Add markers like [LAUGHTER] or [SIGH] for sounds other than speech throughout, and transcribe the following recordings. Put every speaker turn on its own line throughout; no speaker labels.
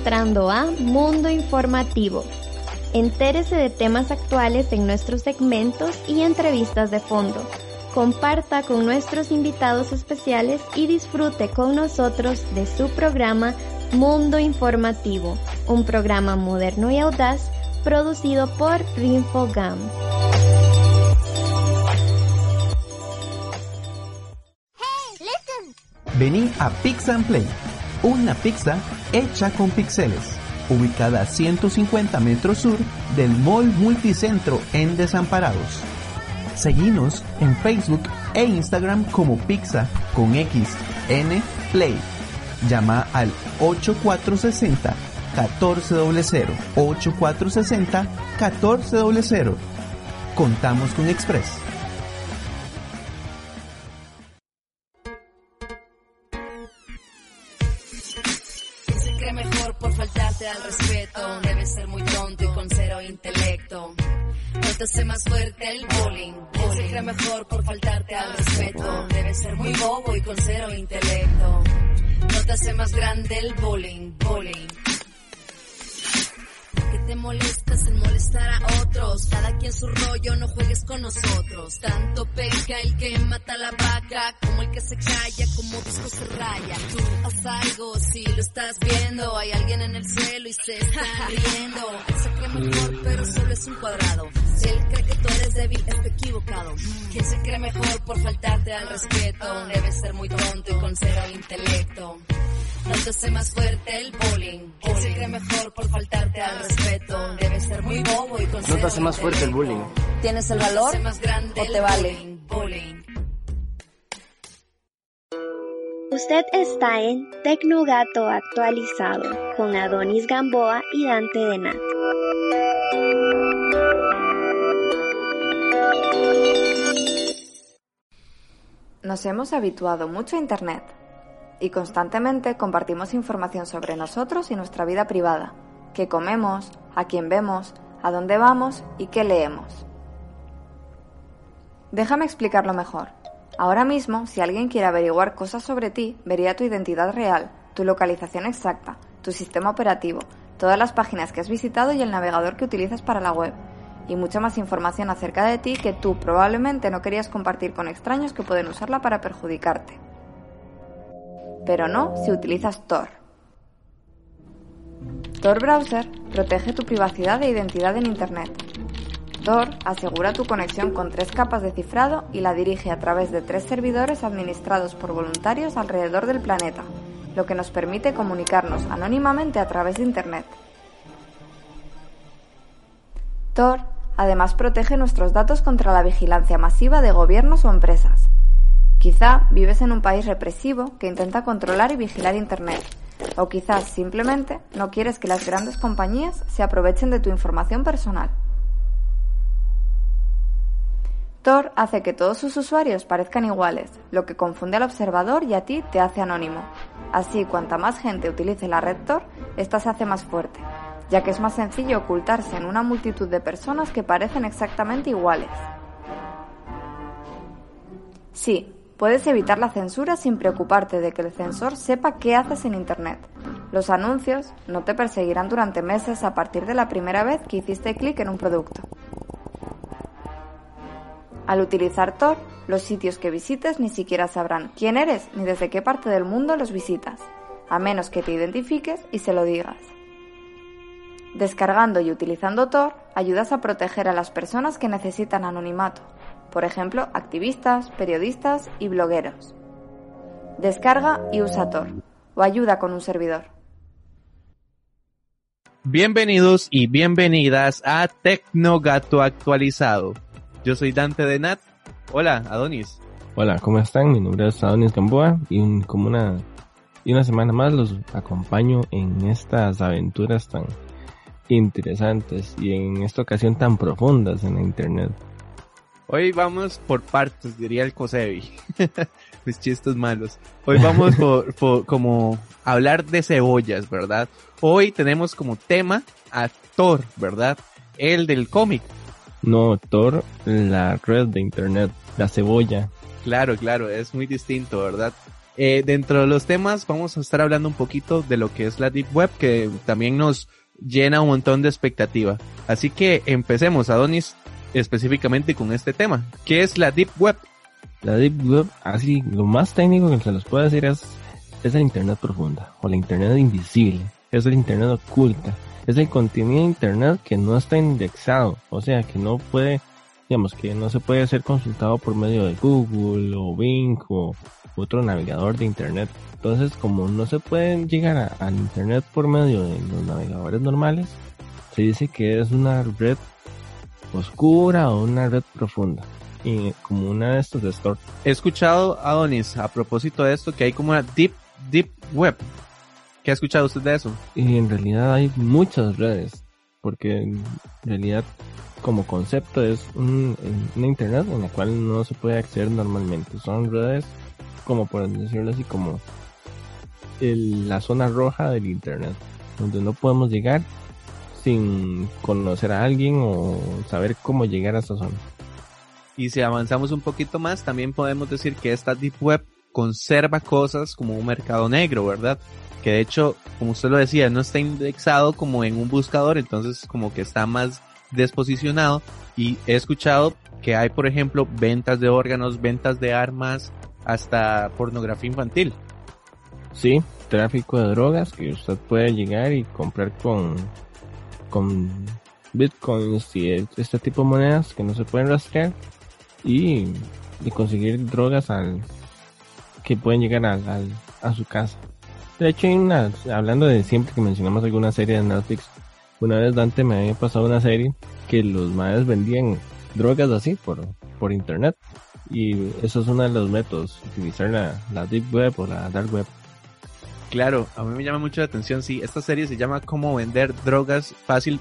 entrando a Mundo Informativo. Entérese de temas actuales en nuestros segmentos y entrevistas de fondo. Comparta con nuestros invitados especiales y disfrute con nosotros de su programa Mundo Informativo, un programa moderno y audaz producido por Rinfogam.
Vení a Pix and Play, una pizza hecha con pixeles, ubicada a 150 metros sur del Mall Multicentro en Desamparados. Seguinos en Facebook e Instagram como Pizza con X N Play. Llama al 8460 1400 8460 1400. Contamos con Express.
Hace más fuerte el bullying. Él se cree mejor por faltarte al respeto. Debe ser muy bobo y con cero intelecto. No te hace más grande el bullying, bullying. Que te molestas en molestar a otros. Cada quien su rollo, no juegues con nosotros. Tanto peca el que mata la vaca, como el que se calla, como disco se raya. Tú haz algo, si lo estás viendo. Hay alguien en el cielo y se está riendo. Él se cree mejor, pero solo es un cuadrado. Si él cree que tú eres débil, está equivocado. ¿Quién se cree mejor por faltarte al respeto? Debe ser muy tonto y con cero intelecto. No te hace más fuerte el bullying. ¿Quién se cree mejor por faltarte al respeto? Debe ser muy bobo y con
No te hace más fuerte el bullying.
¿Tienes el valor o te vale?
Bullying.
Usted está en Tecnogato actualizado con Adonis Gamboa y Dante Denat.
Nos hemos habituado mucho a Internet y constantemente compartimos información sobre nosotros y nuestra vida privada, qué comemos, a quién vemos, a dónde vamos y qué leemos. Déjame explicarlo mejor. Ahora mismo, si alguien quiere averiguar cosas sobre ti, vería tu identidad real, tu localización exacta, tu sistema operativo, todas las páginas que has visitado y el navegador que utilizas para la web, y mucha más información acerca de ti que tú probablemente no querías compartir con extraños que pueden usarla para perjudicarte. Pero no si utilizas Tor. Tor Browser protege tu privacidad e identidad en Internet. Tor asegura tu conexión con tres capas de cifrado y la dirige a través de tres servidores administrados por voluntarios alrededor del planeta, lo que nos permite comunicarnos anónimamente a través de Internet. Tor además protege nuestros datos contra la vigilancia masiva de gobiernos o empresas. Quizá vives en un país represivo que intenta controlar y vigilar Internet, o quizás simplemente no quieres que las grandes compañías se aprovechen de tu información personal. Tor hace que todos sus usuarios parezcan iguales, lo que confunde al observador y a ti te hace anónimo. Así, cuanta más gente utilice la red Tor, esta se hace más fuerte, ya que es más sencillo ocultarse en una multitud de personas que parecen exactamente iguales. Sí, puedes evitar la censura sin preocuparte de que el censor sepa qué haces en Internet. Los anuncios no te perseguirán durante meses a partir de la primera vez que hiciste clic en un producto. Al utilizar Tor, los sitios que visites ni siquiera sabrán quién eres ni desde qué parte del mundo los visitas, a menos que te identifiques y se lo digas. Descargando y utilizando Tor, ayudas a proteger a las personas que necesitan anonimato, por ejemplo, activistas, periodistas y blogueros. Descarga y usa Tor, o ayuda con un servidor.
Bienvenidos y bienvenidas a Tecnogato Actualizado. Yo soy Dante de Nat. Hola, Adonis.
Hola, ¿cómo están? Mi nombre es Adonis Gamboa y como una y una semana más los acompaño en estas aventuras tan interesantes y en esta ocasión tan profundas en la internet.
Hoy vamos por partes, diría el Cosevi. [LAUGHS] Mis chistes malos. Hoy vamos [LAUGHS] por, por como hablar de cebollas, ¿verdad? Hoy tenemos como tema a Thor, ¿verdad? El del cómic.
No, Thor, la red de internet, la cebolla.
Claro, claro, es muy distinto, ¿verdad? Eh, dentro de los temas vamos a estar hablando un poquito de lo que es la Deep Web, que también nos llena un montón de expectativa. Así que empecemos, Adonis, específicamente con este tema. ¿Qué es la Deep Web?
La Deep Web, así, lo más técnico que se los puedo decir es, es la Internet profunda, o la Internet invisible es el Internet oculta. Es el contenido de Internet que no está indexado, o sea, que no puede, digamos, que no se puede ser consultado por medio de Google o Bing o otro navegador de Internet. Entonces, como no se puede llegar al Internet por medio de los navegadores normales, se dice que es una red oscura o una red profunda. Y como una de estos de Store.
He escuchado, Adonis, a propósito de esto, que hay como una Deep, Deep Web, ¿Qué ha escuchado usted de eso?
Y en realidad hay muchas redes, porque en realidad como concepto es un, una internet en la cual no se puede acceder normalmente. Son redes, como por decirlo así, como la zona roja del internet, donde no podemos llegar sin conocer a alguien o saber cómo llegar a esa zona.
Y si avanzamos un poquito más, también podemos decir que esta Deep Web conserva cosas como un mercado negro, ¿verdad? que de hecho, como usted lo decía, no está indexado como en un buscador, entonces como que está más desposicionado y he escuchado que hay, por ejemplo, ventas de órganos, ventas de armas, hasta pornografía infantil.
Sí, tráfico de drogas que usted puede llegar y comprar con, con bitcoins y este tipo de monedas que no se pueden rastrear y, y conseguir drogas al, que pueden llegar al, a su casa. De hecho, hablando de siempre que mencionamos alguna serie de Netflix, una vez Dante me había pasado una serie que los madres vendían drogas así por, por internet. Y eso es uno de los métodos, utilizar la, la Deep Web o la Dark Web.
Claro, a mí me llama mucho la atención, sí, esta serie se llama Cómo vender drogas fácil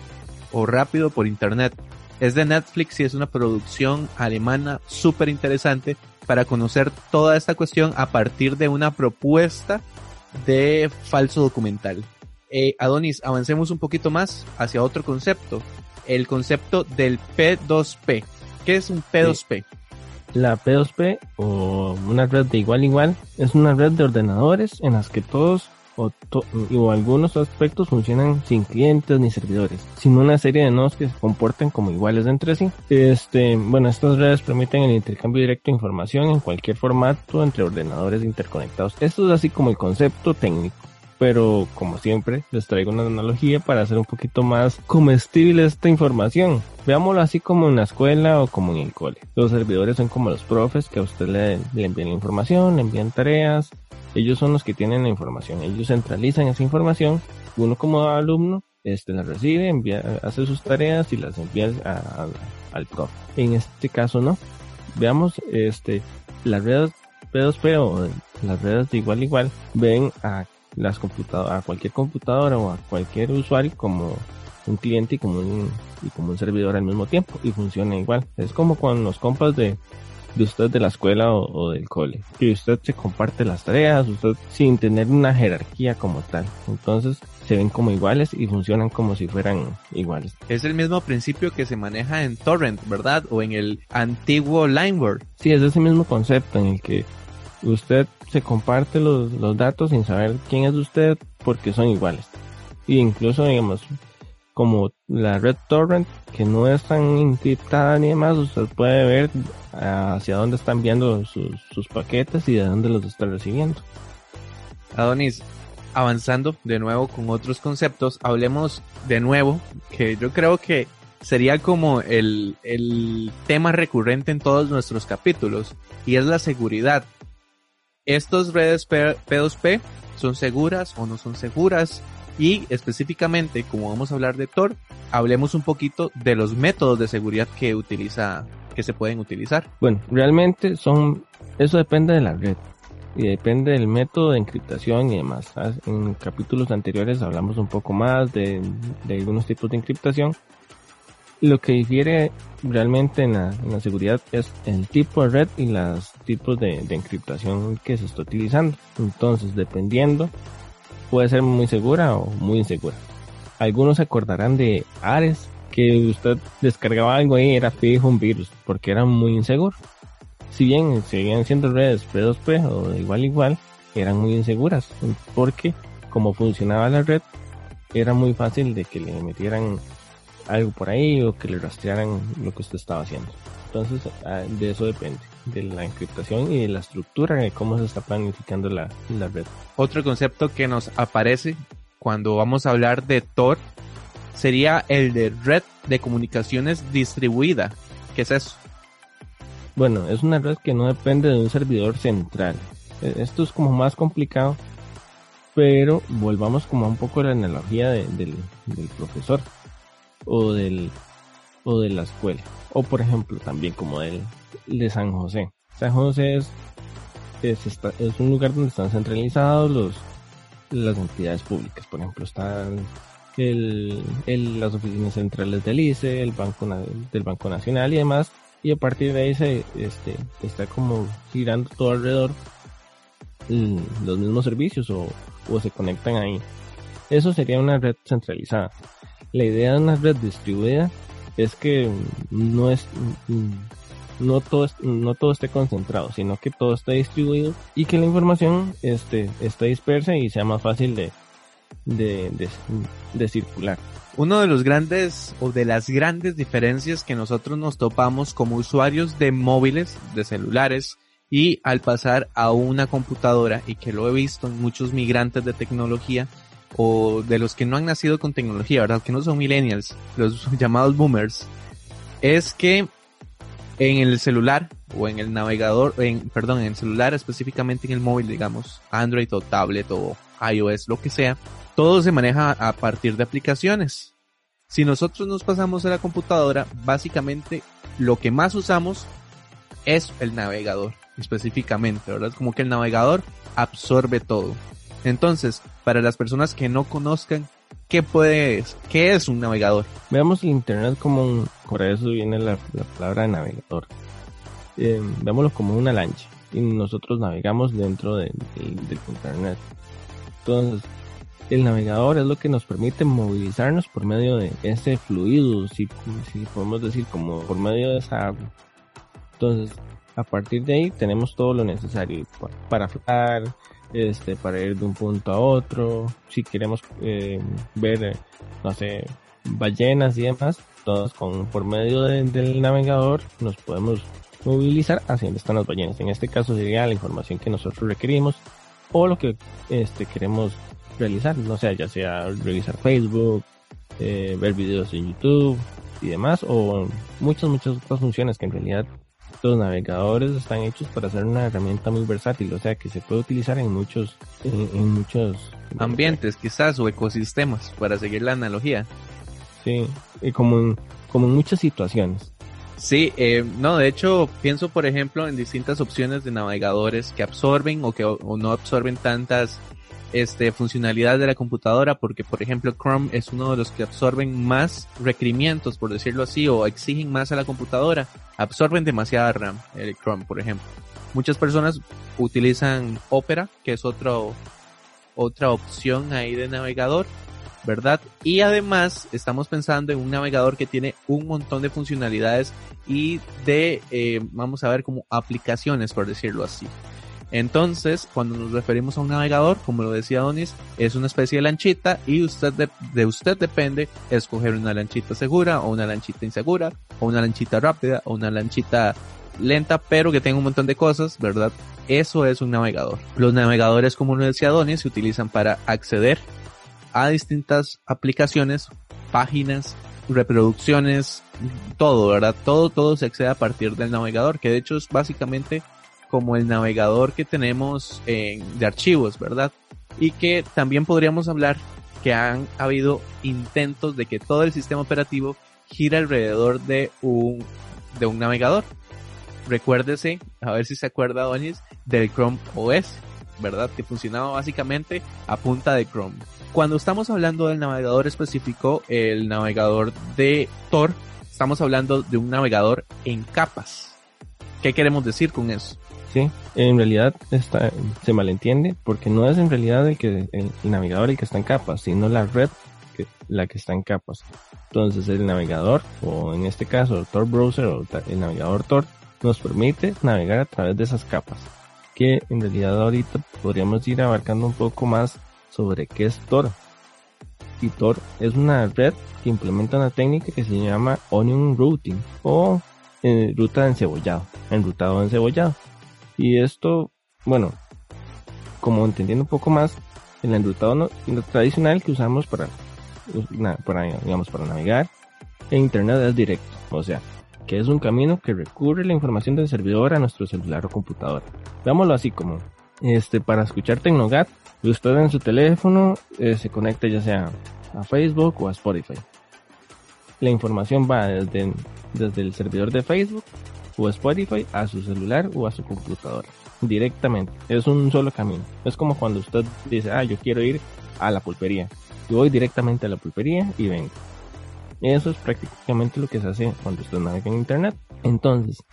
o rápido por internet. Es de Netflix y es una producción alemana súper interesante para conocer toda esta cuestión a partir de una propuesta de falso documental. Eh, Adonis, avancemos un poquito más hacia otro concepto, el concepto del P2P. ¿Qué es un P2P?
La P2P o una red de igual igual es una red de ordenadores en las que todos o, algunos aspectos funcionan sin clientes ni servidores, sino una serie de nodos que se comportan como iguales entre sí. Este, bueno, estas redes permiten el intercambio directo de información en cualquier formato entre ordenadores interconectados. Esto es así como el concepto técnico pero como siempre les traigo una analogía para hacer un poquito más comestible esta información. Veámoslo así como en la escuela o como en el cole. Los servidores son como los profes que a usted le, envían información, le envían tareas, ellos son los que tienen la información, ellos centralizan esa información, uno como alumno este, la recibe, envía, hace sus tareas y las envía al profe. En este caso no. Veamos, este, las redes P2P o las redes de igual igual ven a las computadoras, a cualquier computadora o a cualquier usuario como un cliente y como un, y como un servidor al mismo tiempo y funciona igual. Es como con los compas de, de usted de la escuela o, del cole. Que usted se comparte las tareas, usted sin tener una jerarquía como tal. Entonces se ven como iguales y funcionan como si fueran iguales.
Es el mismo principio que se maneja en Torrent, ¿verdad? O en el antiguo LimeWare.
Sí, es ese mismo concepto en el que usted se comparte los, los datos sin saber quién es usted porque son iguales. Y incluso, digamos, como la red torrent, que no es tan encriptada ni demás, usted puede ver hacia dónde está enviando sus, sus paquetes y de dónde los está recibiendo.
Adonis, avanzando de nuevo con otros conceptos, hablemos de nuevo, que yo creo que sería como el, el tema recurrente en todos nuestros capítulos, y es la seguridad. ¿Estos redes P2P son seguras o no son seguras? Y específicamente, como vamos a hablar de Tor, hablemos un poquito de los métodos de seguridad que utiliza, que se pueden utilizar.
Bueno, realmente son, eso depende de la red y depende del método de encriptación y demás. En capítulos anteriores hablamos un poco más de, algunos tipos de encriptación. Lo que difiere realmente en la, seguridad es el tipo de red y los tipos de, de encriptación que se está utilizando. Entonces, dependiendo, puede ser muy segura o muy insegura. Algunos se acordarán de Ares, que usted descargaba algo ahí era fijo un virus, porque era muy inseguro si bien seguían siendo redes P2P o igual igual, eran muy inseguras, porque como funcionaba la red, era muy fácil de que le metieran algo por ahí o que le rastrearan lo que usted estaba haciendo. Entonces, ah, de eso depende, de la encriptación y de la estructura de cómo se está planificando la, la red.
Otro concepto que nos aparece cuando vamos a hablar de Tor sería el de red de comunicaciones distribuida. ¿Qué es eso?
Bueno, es una red que no depende de un servidor central. E, esto es como más complicado, pero volvamos como a un poco a la analogía del, profesor o del o de la escuela o por ejemplo también como el de San José. San José es es, un lugar donde están centralizados los las entidades públicas. Por ejemplo, están el, las oficinas centrales del ICE, el Banco del Banco Nacional y demás y a partir de ahí se este, está como girando todo alrededor los mismos servicios o, se conectan ahí. Eso sería una red centralizada. La idea de una red distribuida es que no es no todo no todo esté concentrado, sino que todo esté distribuido y que la información este, esté dispersa y sea más fácil de, de, de circular.
Uno de los grandes o de las grandes diferencias que nosotros nos topamos como usuarios de móviles, de celulares, y al pasar a una computadora, y que lo he visto en muchos migrantes de tecnología, o de los que no han nacido con tecnología, ¿verdad? Que no son millennials, los [LAUGHS] llamados boomers, es que en el celular o en el navegador, en, perdón, en el celular específicamente en el móvil, digamos, Android o tablet o iOS, lo que sea, todo se maneja a partir de aplicaciones. Si nosotros nos pasamos a la computadora, básicamente lo que más usamos es el navegador, específicamente, ¿verdad? Como que el navegador absorbe todo. Entonces, para las personas que no conozcan, ¿qué puede, qué es un navegador?
Veamos el internet como un, por eso viene la, palabra navegador. Eh, veámoslo como una lancha y nosotros navegamos dentro del internet. Entonces, el navegador es lo que nos permite movilizarnos por medio de ese fluido, si, si podemos decir, como por medio de esa agua. Entonces, a partir de ahí tenemos todo lo necesario para flotar, este, para ir de un punto a otro, si queremos eh, ver, no sé, ballenas y demás, todos con, por medio del navegador nos podemos movilizar hacia donde están las ballenas. En este caso sería la información que nosotros requerimos o lo que este, queremos realizar, no sé, ya sea revisar Facebook, eh, ver videos en YouTube y demás, o muchas, muchas otras funciones que en realidad los navegadores están hechos para ser una herramienta muy versátil, o sea que se puede utilizar en muchos, en, muchos
ambientes quizás o ecosistemas, para seguir la analogía.
Sí, y como en, como en muchas situaciones.
Sí, eh, no, de hecho pienso por ejemplo en distintas opciones de navegadores que absorben o que o no absorben tantas este, funcionalidad de la computadora porque por ejemplo Chrome es uno de los que absorben más requerimientos por decirlo así o exigen más a la computadora absorben demasiada RAM el Chrome por ejemplo muchas personas utilizan Opera que es otra opción ahí de navegador ¿verdad? Y además estamos pensando en un navegador que tiene un montón de funcionalidades y de, eh, vamos a ver, como aplicaciones, por decirlo así. Entonces, cuando nos referimos a un navegador, como lo decía Donis, es una especie de lanchita y usted de, usted depende escoger una lanchita segura o una lanchita insegura o una lanchita rápida o una lanchita lenta pero que tenga un montón de cosas, ¿verdad? Eso es un navegador. Los navegadores, como lo decía Donis, se utilizan para acceder a distintas aplicaciones, páginas, reproducciones, todo, ¿verdad? Todo, todo se accede a partir del navegador, que de hecho es básicamente como el navegador que tenemos de archivos, ¿verdad? Y que también podríamos hablar que han habido intentos de que todo el sistema operativo gira alrededor de un, de un navegador. Recuérdese, a ver si se acuerda, Donis, del Chrome OS, ¿verdad? Que funcionaba básicamente a punta de Chrome. Cuando estamos hablando del navegador específico, el navegador de Tor, estamos hablando de un navegador en capas. ¿Qué queremos decir con eso?
Sí, en realidad se malentiende porque no es en realidad el que el, navegador el que está en capas, sino la red que, la que está en capas. Entonces el navegador, o en este caso el Tor Browser o el navegador Tor, nos permite navegar a través de esas capas. Que en realidad ahorita podríamos ir abarcando un poco más sobre qué es Tor. Y Tor es una red que implementa una técnica que se llama Onion Routing o eh, ruta de encebollado, enrutado encebollado. Y esto, bueno, como entendiendo un poco más, el enrutado tradicional que usamos para, para, digamos, para navegar en Internet es directo, o sea, que es un camino que recurre la información del servidor a nuestro celular o computadora. Veámoslo así como, este, para escuchar Tecnogat, usted en su teléfono eh, se conecta ya sea a Facebook o a Spotify. La información va desde, desde el servidor de Facebook o Spotify a su celular o a su computadora. Directamente. Es un solo camino. Es como cuando usted dice, ah, yo quiero ir a la pulpería. Yo voy directamente a la pulpería y vengo. Eso es prácticamente lo que se hace cuando usted navega en internet. Entonces,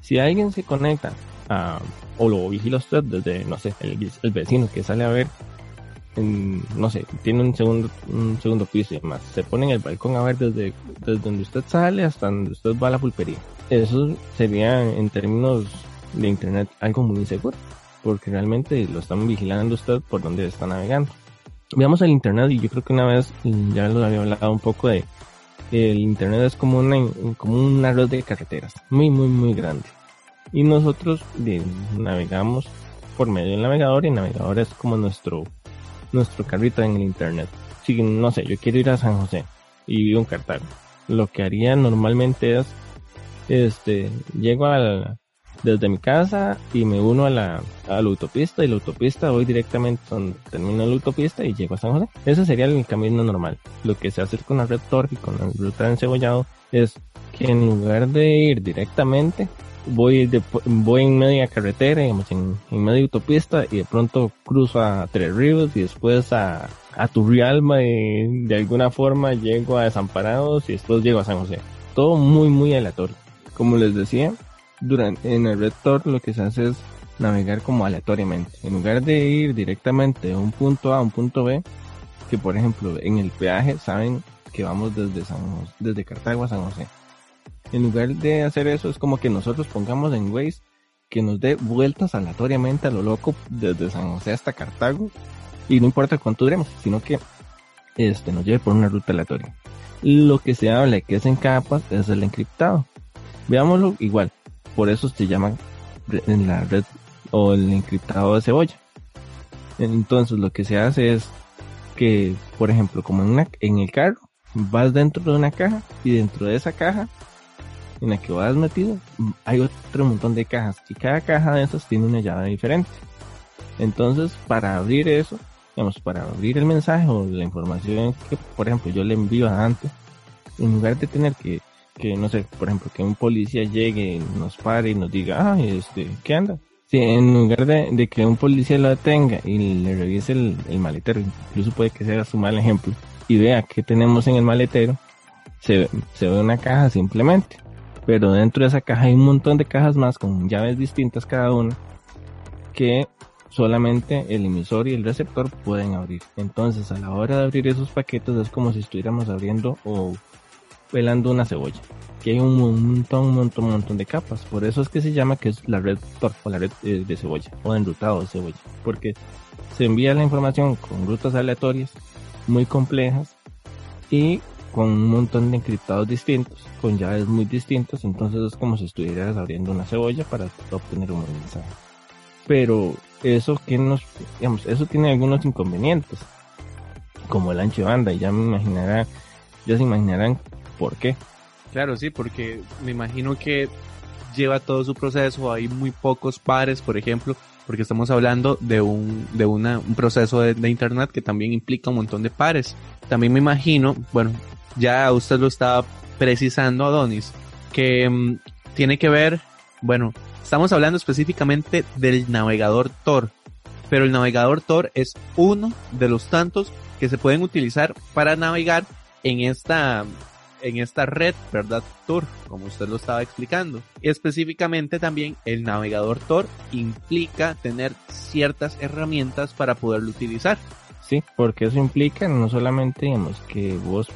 si alguien se conecta a, o lo vigila usted desde, no sé, el, el vecino que sale a ver no sé, tiene un segundo, un segundo piso y demás. Se pone en el balcón a ver desde, desde donde usted sale hasta donde usted va a la pulpería. Eso sería en términos de internet algo muy inseguro, porque realmente lo están vigilando usted por donde está navegando. Veamos el internet y yo creo que una vez ya lo había hablado un poco de el internet es como una, como una red de carreteras, muy muy muy grande. Y nosotros navegamos por medio del navegador y el navegador es como nuestro nuestro carrito en el internet. Si, no sé, yo quiero ir a San José y vivo en Cartago. Lo que haría normalmente es, este, llego a desde mi casa y me uno a la, a la autopista y la autopista voy directamente donde termino la autopista y llego a San José. Ese sería el camino normal. Lo que se hace con la red Tor y con la ruta de encebollado es que en lugar de ir directamente voy de, voy en media carretera, digamos, en, en media autopista y de pronto cruzo a Tres Ríos y después a, a Turrialba y de alguna forma llego a Desamparados y después llego a San José. Todo muy, muy aleatorio. Como les decía, durante, en el Red lo que se hace es navegar como aleatoriamente. En lugar de ir directamente de un punto A a un punto B, que por ejemplo en el peaje saben que vamos desde San desde Cartago a San José en lugar de hacer eso, es como que nosotros pongamos en Waze que nos dé vueltas aleatoriamente a lo loco desde San José hasta Cartago y no importa cuánto duremos, sino que este nos lleve por una ruta aleatoria. Lo que se habla que es en capas es el encriptado. Veámoslo igual, por eso se llama en la red o el encriptado de cebolla. Entonces lo que se hace es que, por ejemplo, como en, el carro, vas dentro de una caja y dentro de esa caja en la que vas metido, hay otro montón de cajas y cada caja de esas tiene una llave diferente. Entonces, para abrir eso, digamos, para abrir el mensaje o la información que, por ejemplo, yo le envío a antes, en lugar de tener que, que no sé, por ejemplo, que un policía llegue, nos pare y nos diga, ah, este, ¿qué anda? Si en lugar de, que un policía lo detenga y le revise el, el maletero, incluso puede que sea su mal ejemplo, y vea qué tenemos en el maletero, se, se ve una caja simplemente pero dentro de esa caja hay un montón de cajas más con llaves distintas cada una que solamente el emisor y el receptor pueden abrir. Entonces a la hora de abrir esos paquetes es como si estuviéramos abriendo o pelando una cebolla. Que hay un montón, un montón, un montón de capas. Por eso es que se llama que es la red o la red eh, de cebolla o enrutado de cebolla. Porque se envía la información con rutas aleatorias muy complejas y con un montón de encriptados distintos, con llaves muy distintas, entonces es como si estuvieras abriendo una cebolla para obtener un mensaje. Pero eso que nos, digamos, eso tiene algunos inconvenientes, como el ancho de banda, y ya me imaginarán, ya se imaginarán por qué.
Claro, sí, porque me imagino que lleva todo su proceso, hay muy pocos pares, por ejemplo, porque estamos hablando de un, de un proceso de, de internet que también implica un montón de pares. También me imagino, bueno, ya usted lo estaba precisando, Adonis, que mm, tiene que ver, bueno, estamos hablando específicamente del navegador Tor, pero el navegador Tor es uno de los tantos que se pueden utilizar para navegar en esta en esta red, ¿verdad? Tor, como usted lo estaba explicando. Específicamente también el navegador Tor implica tener ciertas herramientas para poderlo utilizar.
Sí, porque eso implica no solamente, digamos, que vos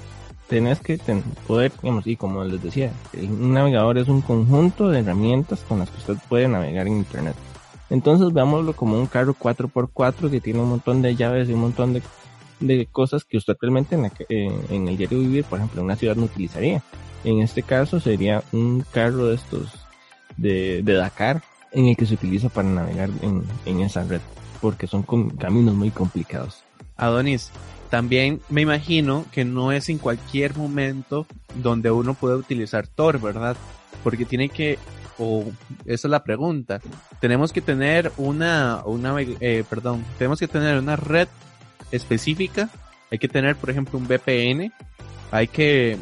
tenés que poder, digamos, y como les decía, un navegador es un conjunto de herramientas con las que usted puede navegar en Internet. Entonces veámoslo como un carro 4x4 que tiene un montón de llaves y un montón de, de cosas que usted realmente en, eh, en, el diario vivir, por ejemplo, en una ciudad no utilizaría. En este caso sería un carro de estos de, de Dakar en el que se utiliza para navegar en, en esa red, porque son caminos muy complicados.
Adonis, también me imagino que no es en cualquier momento donde uno puede utilizar Tor, ¿verdad? Porque tiene que, o esa es la pregunta, tenemos que tener una, una, eh, perdón, tenemos que tener una red específica, hay que tener, por ejemplo, un VPN, hay que,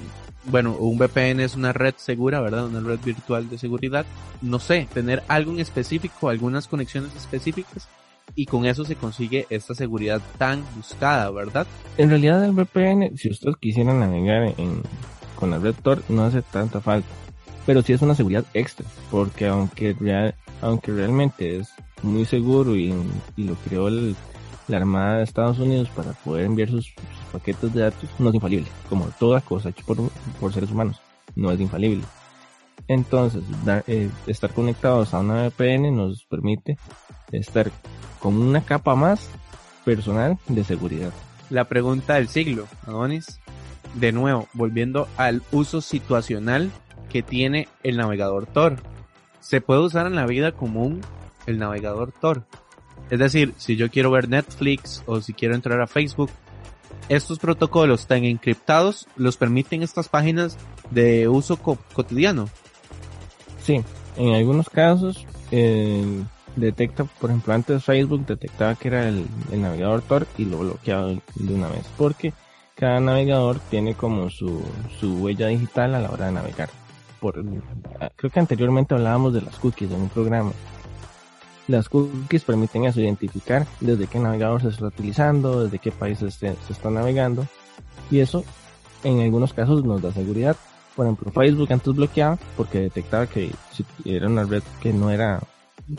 bueno, un VPN es una red segura, ¿verdad? Una red virtual de seguridad. No sé, tener algo en específico, algunas conexiones específicas y con eso se consigue esta seguridad tan buscada, ¿verdad?
En realidad el VPN, si usted quisiera navegar en, con la red Tor, no hace tanta falta. Pero sí es una seguridad extra, porque aunque, real, aunque realmente es muy seguro y, y lo creó la Armada de Estados Unidos para poder enviar sus, paquetes de datos, no es infalible, como toda cosa hecha por, por seres humanos, no es infalible. Entonces, eh, estar conectados a una VPN nos permite estar con una capa más personal de seguridad.
La pregunta del siglo, Adonis. De nuevo, volviendo al uso situacional que tiene el navegador Tor. Se puede usar en la vida común el navegador Tor. Es decir, si yo quiero ver Netflix o si quiero entrar a Facebook, estos protocolos están encriptados, los permiten estas páginas de uso cotidiano.
Sí, en algunos casos eh, detecta, por ejemplo, antes Facebook detectaba que era el, navegador Tor y lo bloqueaba de una vez, porque cada navegador tiene como su, su huella digital a la hora de navegar. Por, creo que anteriormente hablábamos de las cookies en un programa. Las cookies permiten eso, identificar desde qué navegador se está utilizando, desde qué país se, está navegando. Y eso, en algunos casos, nos da seguridad. Por ejemplo, Facebook antes bloqueaba porque detectaba que era una red que no era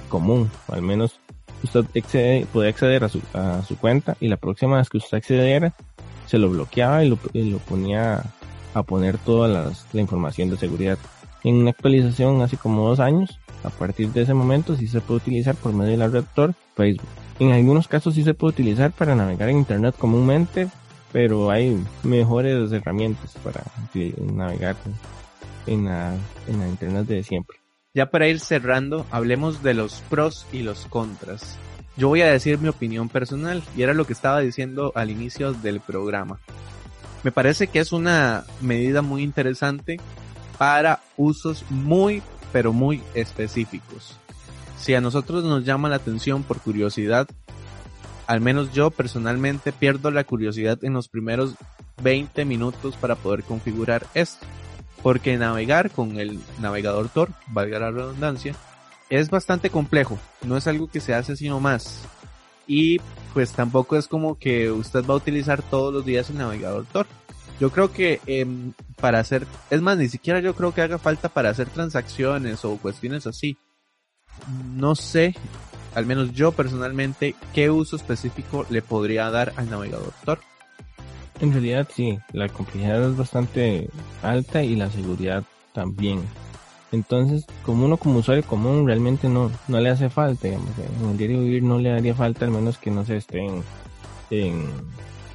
común, al menos usted accede, podía acceder a su, a su cuenta y la próxima vez que usted accediera se lo bloqueaba y lo ponía a poner toda la información de seguridad. En una actualización hace como dos años, a partir de ese momento sí se puede utilizar por medio de la red Facebook. En algunos casos sí se puede utilizar para navegar en Internet comúnmente, pero hay mejores herramientas para navegar en la, en la Internet de siempre.
Ya para ir cerrando, hablemos de los pros y los contras. Yo voy a decir mi opinión personal y era lo que estaba diciendo al inicio del programa. Me parece que es una medida muy interesante para usos muy pero muy específicos. Si a nosotros nos llama la atención por curiosidad, al menos yo personalmente pierdo la curiosidad en los primeros 20 minutos para poder configurar esto porque navegar con el navegador Tor, valga la redundancia, es bastante complejo, no es algo que se hace sino más. Y pues tampoco es como que usted va a utilizar todos los días el navegador Tor. Yo creo que em, para hacer, es más, ni siquiera yo creo que haga falta para hacer transacciones o cuestiones así. No sé, al menos yo personalmente, qué uso específico le podría dar al navegador Tor.
En realidad sí, la complejidad es bastante alta y la seguridad también. Entonces, como uno como usuario común realmente no, no le hace falta, digamos, en el diario vivir no le haría falta al menos que no se esté en, en,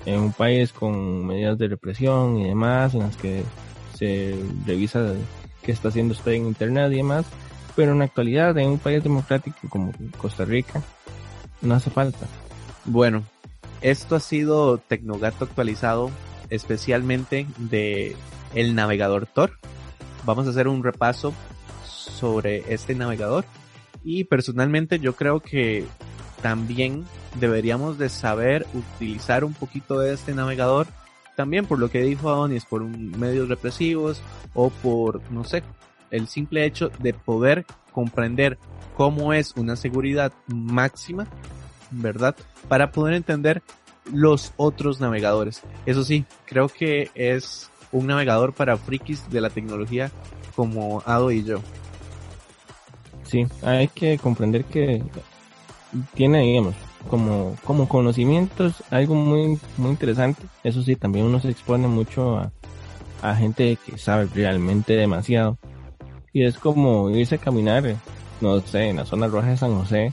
un país con medidas de represión y demás, en las que se revisa qué está haciendo usted en internet y demás, pero en la actualidad en un país democrático como Costa Rica no hace falta.
Bueno, esto ha sido Tecnogato actualizado especialmente de el navegador Tor. Vamos a hacer un repaso sobre este navegador y personalmente yo creo que también deberíamos de saber utilizar un poquito de este navegador también por lo que dijo Adonis, por medios represivos o por, no sé, el simple hecho de poder comprender cómo es una seguridad máxima, ¿verdad? Para poder entender los otros navegadores. Eso sí, creo que es un navegador para frikis de la tecnología como Ado y yo.
Sí, hay que comprender que tiene, digamos, como, como conocimientos, algo muy, muy interesante. Eso sí, también uno se expone mucho a, a gente que sabe realmente demasiado. Y es como irse a caminar, no sé, en la zona roja de San José,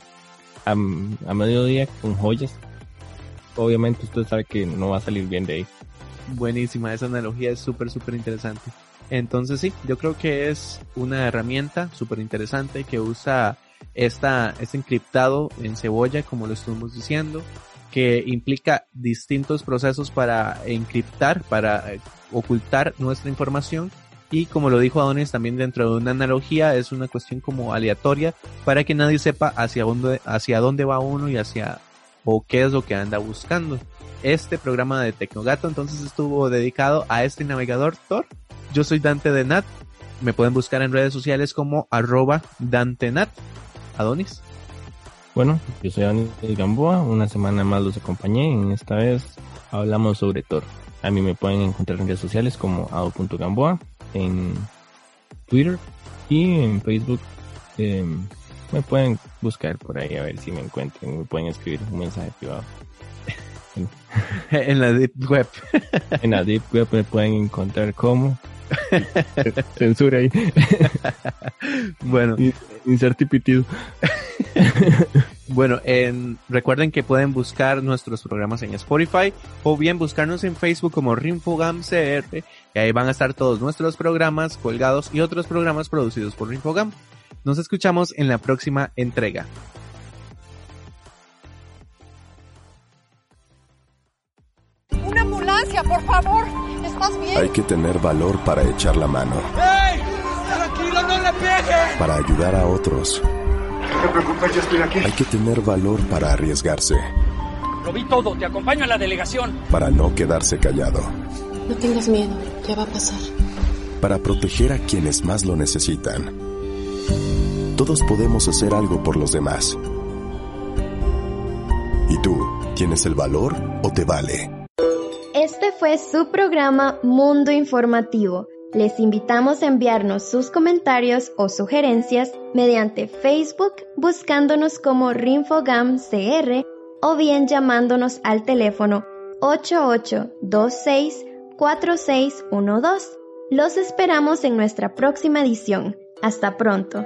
a, a mediodía con joyas. Obviamente usted sabe que no va a salir bien de ahí.
Buenísima, esa analogía es súper, súper interesante. Entonces sí, yo creo que es una herramienta súper interesante que usa esta, este encriptado en cebolla, como lo estuvimos diciendo, que implica distintos procesos para encriptar, para eh, ocultar nuestra información. Y como lo dijo Adonis, también dentro de una analogía es una cuestión como aleatoria para que nadie sepa hacia dónde, hacia dónde va uno y hacia o qué es lo que anda buscando. Este programa de Tecnogato entonces estuvo dedicado a este navegador Tor. Yo soy Dante de Nat. Me pueden buscar en redes sociales como arroba Dantenat. Adonis.
Bueno, yo soy Adonis Gamboa, una semana más los acompañé y esta vez hablamos sobre Thor. A mí me pueden encontrar en redes sociales como ado.gamboa, en Twitter y en Facebook. Em, me pueden buscar por ahí a ver si me encuentran, me pueden escribir un mensaje privado. [LAUGHS]
en la Deep Web.
en la Deep Web me pueden encontrar como [LAUGHS] Censura ahí. [LAUGHS]
bueno.
Inserte pitido. [LAUGHS]
bueno, en, recuerden que pueden buscar nuestros programas en Spotify o bien buscarnos en Facebook como Rinfogam CR y ahí van a estar todos nuestros programas colgados y otros programas producidos por Rinfogam. Nos escuchamos en la próxima entrega.
Una ambulancia, por favor. ¿Estás bien?
Hay que tener valor para echar la mano.
¡Ey! ¡Tranquilo, no le pegues!
Para ayudar a otros.
No te preocupes, yo estoy aquí.
Hay que tener valor para arriesgarse.
Lo vi todo, te acompaño a la delegación.
Para no quedarse callado.
No tengas miedo, ya va a pasar.
Para proteger a quienes más lo necesitan. Todos podemos hacer algo por los demás. ¿Y tú, tienes el valor o te vale?
Fue su programa Mundo Informativo. Les invitamos a enviarnos sus comentarios o sugerencias mediante Facebook buscándonos como RinfoGamCR o bien llamándonos al teléfono 88264612. Los esperamos en nuestra próxima edición. Hasta pronto.